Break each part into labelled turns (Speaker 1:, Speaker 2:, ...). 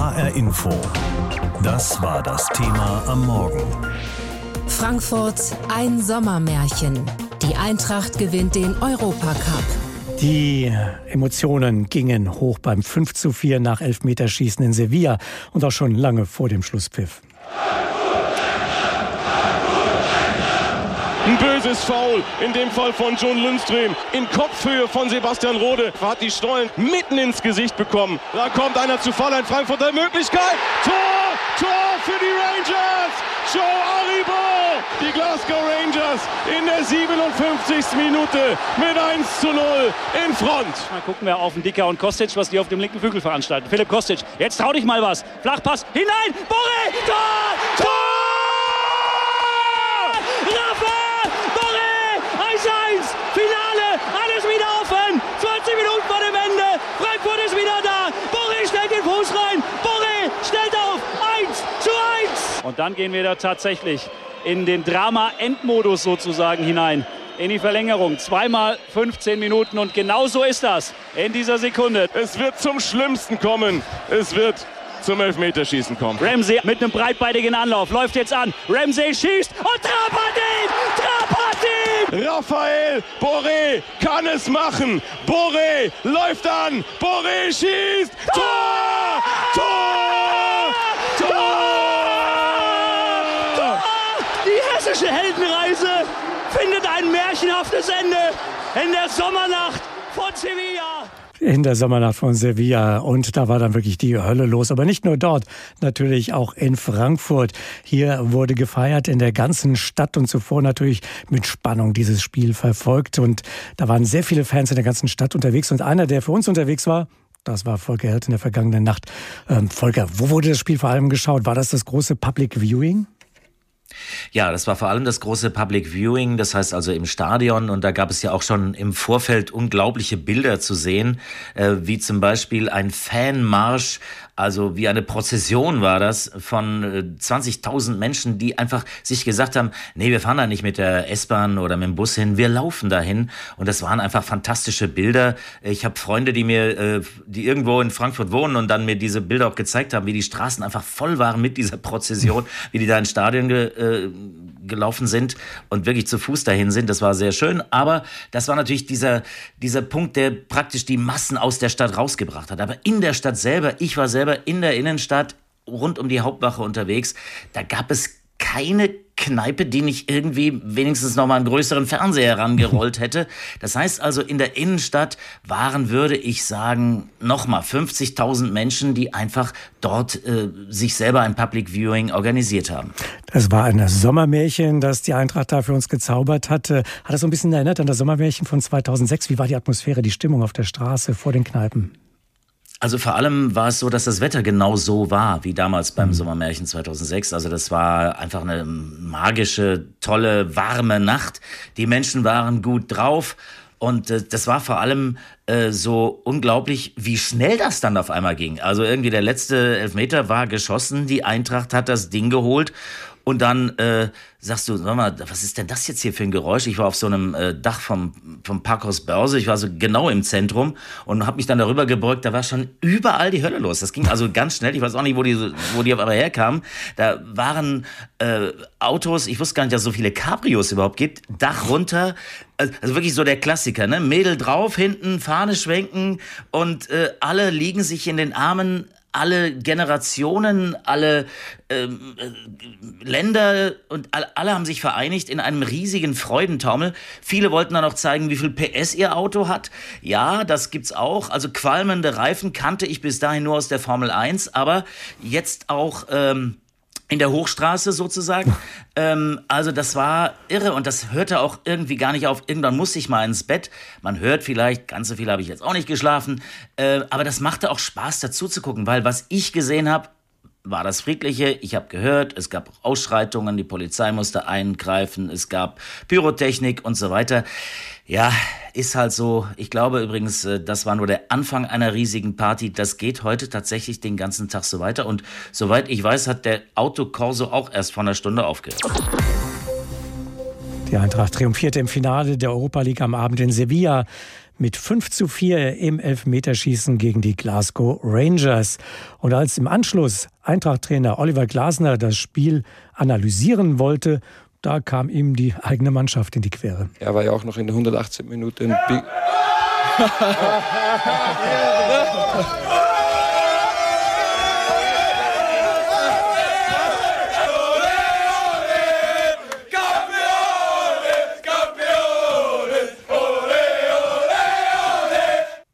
Speaker 1: HR Info. Das war das Thema am Morgen.
Speaker 2: Frankfurt ein Sommermärchen. Die Eintracht gewinnt den Europacup.
Speaker 3: Die Emotionen gingen hoch beim 5 zu 4 nach Elfmeterschießen in Sevilla und auch schon lange vor dem Schlusspfiff.
Speaker 4: Böses Foul, in dem Fall von John Lundström. In Kopfhöhe von Sebastian Rode. Hat die Stollen mitten ins Gesicht bekommen. Da kommt einer zu Fall, ein Frankfurter Möglichkeit. Tor! Tor für die Rangers! Joe Aribo! Die Glasgow Rangers in der 57. Minute mit 1 zu 0 in Front.
Speaker 5: Mal gucken wir auf den Dicker und Kostic, was die auf dem linken Flügel veranstalten. Philipp Kostic, jetzt trau dich mal was. Flachpass hinein, Borre, Tor! Tor! Rafa! Borre! 1-1! Finale! Alles wieder offen! 20 Minuten vor dem Ende! Frankfurt ist wieder da! Borre stellt den Fuß rein! Borre stellt auf! 1 zu 1! Und dann gehen wir da tatsächlich in den Drama-Endmodus sozusagen hinein. In die Verlängerung. Zweimal 15 Minuten und genau so ist das in dieser Sekunde.
Speaker 4: Es wird zum Schlimmsten kommen. Es wird zum Elfmeterschießen kommen.
Speaker 5: Ramsey mit einem breitbeinigen Anlauf läuft jetzt an. Ramsey schießt und ihn! Hat ihn!
Speaker 4: Raphael Boré kann es machen. Boré läuft an. Boré schießt. Tor! Tor!
Speaker 5: Die hessische Heldenreise findet ein märchenhaftes Ende in der Sommernacht von Sevilla.
Speaker 3: In der Sommernacht von Sevilla. Und da war dann wirklich die Hölle los. Aber nicht nur dort, natürlich auch in Frankfurt. Hier wurde gefeiert in der ganzen Stadt und zuvor natürlich mit Spannung dieses Spiel verfolgt. Und da waren sehr viele Fans in der ganzen Stadt unterwegs. Und einer, der für uns unterwegs war, das war Volker Held in der vergangenen Nacht. Ähm, Volker, wo wurde das Spiel vor allem geschaut? War das das große Public Viewing?
Speaker 6: Ja, das war vor allem das große Public Viewing, das heißt also im Stadion. Und da gab es ja auch schon im Vorfeld unglaubliche Bilder zu sehen, äh, wie zum Beispiel ein Fanmarsch, also wie eine Prozession war das von äh, 20.000 Menschen, die einfach sich gesagt haben, nee, wir fahren da nicht mit der S-Bahn oder mit dem Bus hin, wir laufen dahin. Und das waren einfach fantastische Bilder. Ich habe Freunde, die mir, äh, die irgendwo in Frankfurt wohnen und dann mir diese Bilder auch gezeigt haben, wie die Straßen einfach voll waren mit dieser Prozession, wie die da ins Stadion ge, äh, gelaufen sind und wirklich zu Fuß dahin sind. Das war sehr schön. Aber das war natürlich dieser, dieser Punkt, der praktisch die Massen aus der Stadt rausgebracht hat. Aber in der Stadt selber, ich war selber in der Innenstadt rund um die Hauptwache unterwegs, da gab es keine Kneipe, die nicht irgendwie wenigstens noch mal einen größeren Fernseher herangerollt hätte. Das heißt also, in der Innenstadt waren, würde ich sagen, noch mal 50.000 Menschen, die einfach dort äh, sich selber ein Public Viewing organisiert haben.
Speaker 3: Das war ein Sommermärchen, das die Eintracht da für uns gezaubert hatte. Hat das so ein bisschen erinnert an das Sommermärchen von 2006? Wie war die Atmosphäre, die Stimmung auf der Straße vor den Kneipen?
Speaker 6: Also vor allem war es so, dass das Wetter genau so war wie damals beim mhm. Sommermärchen 2006. Also das war einfach eine magische, tolle, warme Nacht. Die Menschen waren gut drauf. Und äh, das war vor allem äh, so unglaublich, wie schnell das dann auf einmal ging. Also irgendwie der letzte Elfmeter war geschossen, die Eintracht hat das Ding geholt und dann äh, sagst du, sag mal, was ist denn das jetzt hier für ein Geräusch? Ich war auf so einem äh, Dach vom, vom Parkhaus Börse, ich war so genau im Zentrum und habe mich dann darüber gebeugt, da war schon überall die Hölle los. Das ging also ganz schnell, ich weiß auch nicht, wo die, wo die einmal herkamen. Da waren äh, Autos, ich wusste gar nicht, dass es so viele Cabrios überhaupt gibt, Dach runter, also wirklich so der Klassiker, ne? Mädel drauf, hinten, Fahne schwenken und äh, alle liegen sich in den Armen alle Generationen, alle ähm, äh, Länder und alle, haben sich vereinigt in einem riesigen Freudentaumel. Viele wollten dann auch zeigen, wie viel PS ihr Auto hat. Ja, das gibt's auch. Also qualmende Reifen kannte ich bis dahin nur aus der Formel 1, aber jetzt auch ähm, in der Hochstraße sozusagen. ähm, also das war irre und das hörte auch irgendwie gar nicht auf. Irgendwann musste ich mal ins Bett. Man hört vielleicht, ganz so viel habe ich jetzt auch nicht geschlafen, äh, aber das machte auch Spaß dazu zu gucken, weil was ich gesehen habe, war das Friedliche. Ich habe gehört, es gab Ausschreitungen, die Polizei musste eingreifen, es gab Pyrotechnik und so weiter. Ja, ist halt so. Ich glaube übrigens, äh, das war nur der Anfang einer riesigen Party. Das geht heute tatsächlich den ganzen Tag so weiter. Und soweit ich weiß, hat der Autokorso auch erst vor einer Stunde aufgehört.
Speaker 3: Die Eintracht triumphierte im Finale der Europa League am Abend in Sevilla mit 5 zu 4 im Elfmeterschießen gegen die Glasgow Rangers. Und als im Anschluss Eintracht-Trainer Oliver Glasner das Spiel analysieren wollte, da kam ihm die eigene Mannschaft in die Quere.
Speaker 7: Er war ja auch noch in der 118 Minute.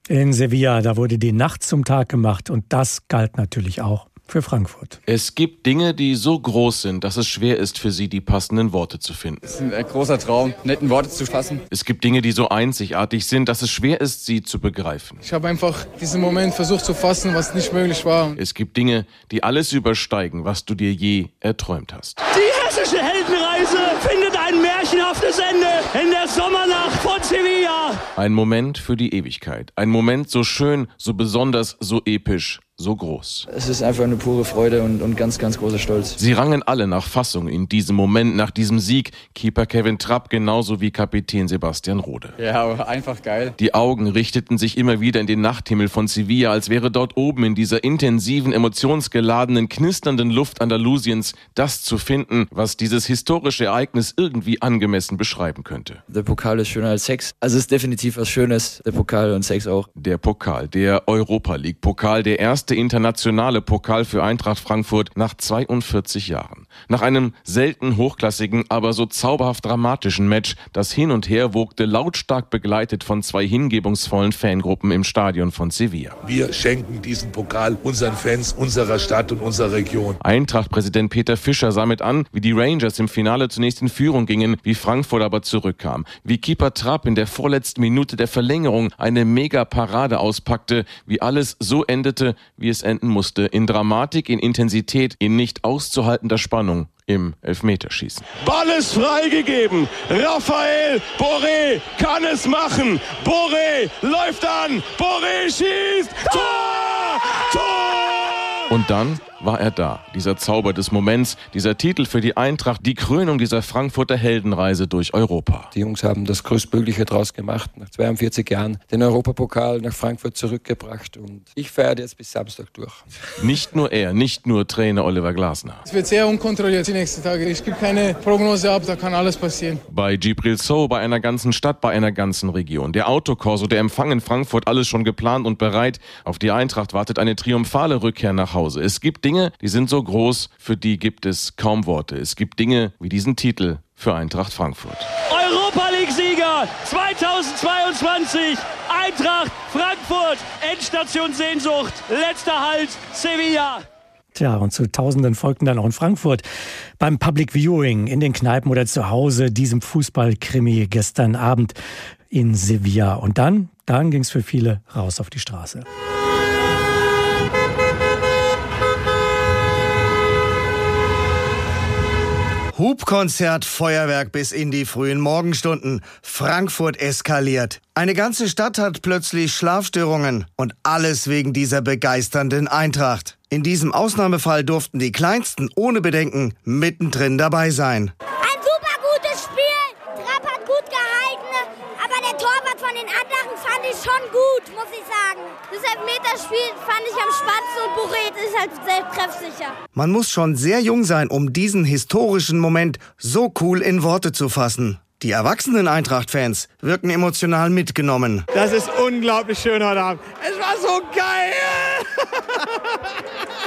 Speaker 3: In Sevilla, da wurde die Nacht zum Tag gemacht und das galt natürlich auch für Frankfurt.
Speaker 8: Es gibt Dinge, die so groß sind, dass es schwer ist für sie, die passenden Worte zu finden.
Speaker 7: Es ist ein großer Traum, netten Worte zu fassen.
Speaker 8: Es gibt Dinge, die so einzigartig sind, dass es schwer ist, sie zu begreifen.
Speaker 9: Ich habe einfach diesen Moment versucht zu fassen, was nicht möglich war.
Speaker 8: Es gibt Dinge, die alles übersteigen, was du dir je erträumt hast.
Speaker 5: Die hessische Heldenreise findet ein märchenhaftes Ende in der Sommernacht von Sevilla.
Speaker 8: Ein Moment für die Ewigkeit. Ein Moment so schön, so besonders, so episch, so groß.
Speaker 7: Es ist einfach eine pure Freude und, und ganz, ganz großer Stolz.
Speaker 8: Sie rangen alle nach Fassung in diesem Moment, nach diesem Sieg. Keeper Kevin Trapp genauso wie Kapitän Sebastian Rode.
Speaker 7: Ja, einfach geil.
Speaker 8: Die Augen richteten sich immer wieder in den Nachthimmel von Sevilla, als wäre dort oben in dieser intensiven, emotionsgeladenen, knisternden Luft Andalusiens das zu finden, was dieses historische Ereignis irgendwie angemessen beschreiben könnte.
Speaker 7: Der Pokal ist schöner als Sex. Also es ist definitiv was Schönes, der Pokal und Sex auch.
Speaker 8: Der Pokal, der Europa League Pokal, der erste internationale Pokal für Eintracht Frankfurt nach 42 Jahren. Nach einem selten hochklassigen, aber so zauberhaft dramatischen Match, das hin und her wogte, lautstark begleitet von zwei hingebungsvollen Fangruppen im Stadion von Sevilla.
Speaker 10: Wir schenken diesen Pokal unseren Fans, unserer Stadt und unserer Region.
Speaker 8: Eintracht-Präsident Peter Fischer sah mit an, wie die Rangers im Finale zunächst in Führung gingen, wie Frankfurt aber zurückkam, wie Keeper Trapp in der vorletzten Minute der Verlängerung eine Mega-Parade auspackte, wie alles so endete, wie es enden musste, in Dramatik, in Intensität, in nicht auszuhaltender Spannung im Elfmeterschießen.
Speaker 4: Ball ist freigegeben. Raphael Boré kann es machen. Boré läuft an. Boré schießt. Tor! Tor!
Speaker 8: Und dann war er da. Dieser Zauber des Moments, dieser Titel für die Eintracht, die Krönung dieser Frankfurter Heldenreise durch Europa.
Speaker 7: Die Jungs haben das Größtmögliche draus gemacht. Nach 42 Jahren den Europapokal nach Frankfurt zurückgebracht und ich feiere jetzt bis Samstag durch.
Speaker 8: Nicht nur er, nicht nur Trainer Oliver Glasner.
Speaker 9: Es wird sehr unkontrolliert die nächsten Tage. Ich gebe keine Prognose ab, da kann alles passieren.
Speaker 8: Bei Gibril So, bei einer ganzen Stadt, bei einer ganzen Region. Der Autokorso, der Empfang in Frankfurt, alles schon geplant und bereit. Auf die Eintracht wartet eine triumphale Rückkehr nach Hause. Es gibt Dinge, die sind so groß, für die gibt es kaum Worte. Es gibt Dinge wie diesen Titel für Eintracht Frankfurt.
Speaker 5: Europa League-Sieger 2022, Eintracht Frankfurt, Endstation Sehnsucht, letzter Halt Sevilla.
Speaker 3: Tja, und zu Tausenden folgten dann auch in Frankfurt beim Public Viewing in den Kneipen oder zu Hause diesem Fußballkrimi gestern Abend in Sevilla. Und dann, dann ging es für viele raus auf die Straße.
Speaker 11: Hubkonzert, Feuerwerk bis in die frühen Morgenstunden. Frankfurt eskaliert. Eine ganze Stadt hat plötzlich Schlafstörungen. Und alles wegen dieser begeisternden Eintracht. In diesem Ausnahmefall durften die Kleinsten ohne Bedenken mittendrin dabei sein.
Speaker 12: Ein super gutes Spiel. Trapp hat gut gehalten, aber der Torwart von den anderen fand ich schon gut, muss ich sagen. Das Elfmeterspiel fand ich am spannendsten und Buret ist halt sehr treffsicher.
Speaker 11: Man muss schon sehr jung sein, um diesen historischen Moment so cool in Worte zu fassen. Die erwachsenen Eintracht-Fans wirken emotional mitgenommen.
Speaker 13: Das ist unglaublich schön heute Abend. Es war so geil!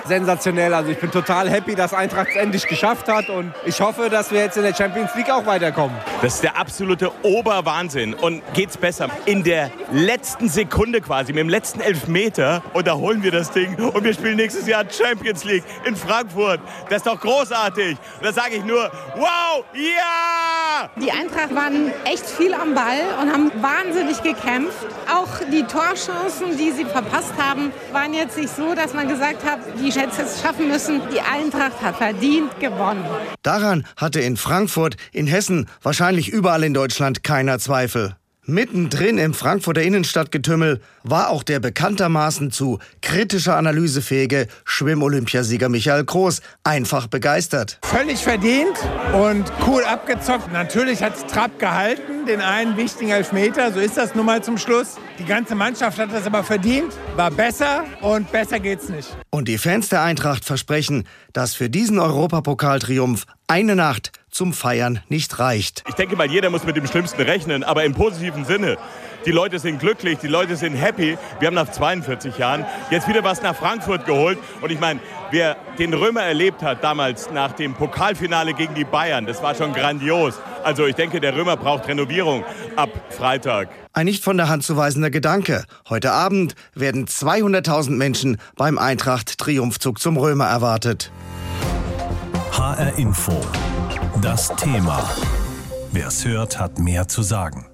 Speaker 13: Sensationell. Also ich bin total happy, dass Eintracht es endlich geschafft hat und ich hoffe, dass wir jetzt in der Champions League auch weiterkommen.
Speaker 14: Das ist der absolute Oberwahnsinn. Und geht's besser? In der letzten Sekunde quasi, mit dem letzten Elfmeter, und da holen wir das Ding und wir spielen nächstes Jahr Champions League in Frankfurt. Das ist doch großartig. Und da sage ich nur, wow, ja!
Speaker 15: Die Eintracht waren echt viel am Ball und haben wahnsinnig gekämpft. Auch die Torchancen, die sie verpasst haben, waren jetzt nicht so, dass man gesagt hat, die hätte es schaffen müssen. Die Eintracht hat verdient gewonnen.
Speaker 11: Daran hatte in Frankfurt, in Hessen, wahrscheinlich überall in Deutschland keiner Zweifel. Mittendrin im Frankfurter Innenstadtgetümmel war auch der bekanntermaßen zu kritischer Analyse fähige Schwimm-Olympiasieger Michael Groß einfach begeistert.
Speaker 13: Völlig verdient und cool abgezockt. Natürlich hat es Trapp gehalten.
Speaker 16: Den einen wichtigen Elfmeter, so ist das nun mal zum Schluss. Die ganze Mannschaft hat das aber verdient, war besser und besser geht's nicht.
Speaker 11: Und die Fans der Eintracht versprechen, dass für diesen Europapokaltriumph eine Nacht zum Feiern nicht reicht.
Speaker 14: Ich denke mal, jeder muss mit dem Schlimmsten rechnen, aber im positiven Sinne. Die Leute sind glücklich, die Leute sind happy. Wir haben nach 42 Jahren jetzt wieder was nach Frankfurt geholt. Und ich meine, wer den Römer erlebt hat damals nach dem Pokalfinale gegen die Bayern, das war schon grandios. Also ich denke, der Römer braucht Renovierung ab Freitag.
Speaker 11: Ein nicht von der Hand zu weisender Gedanke. Heute Abend werden 200.000 Menschen beim Eintracht-Triumphzug zum Römer erwartet.
Speaker 1: HR Info. Das Thema. Wer es hört, hat mehr zu sagen.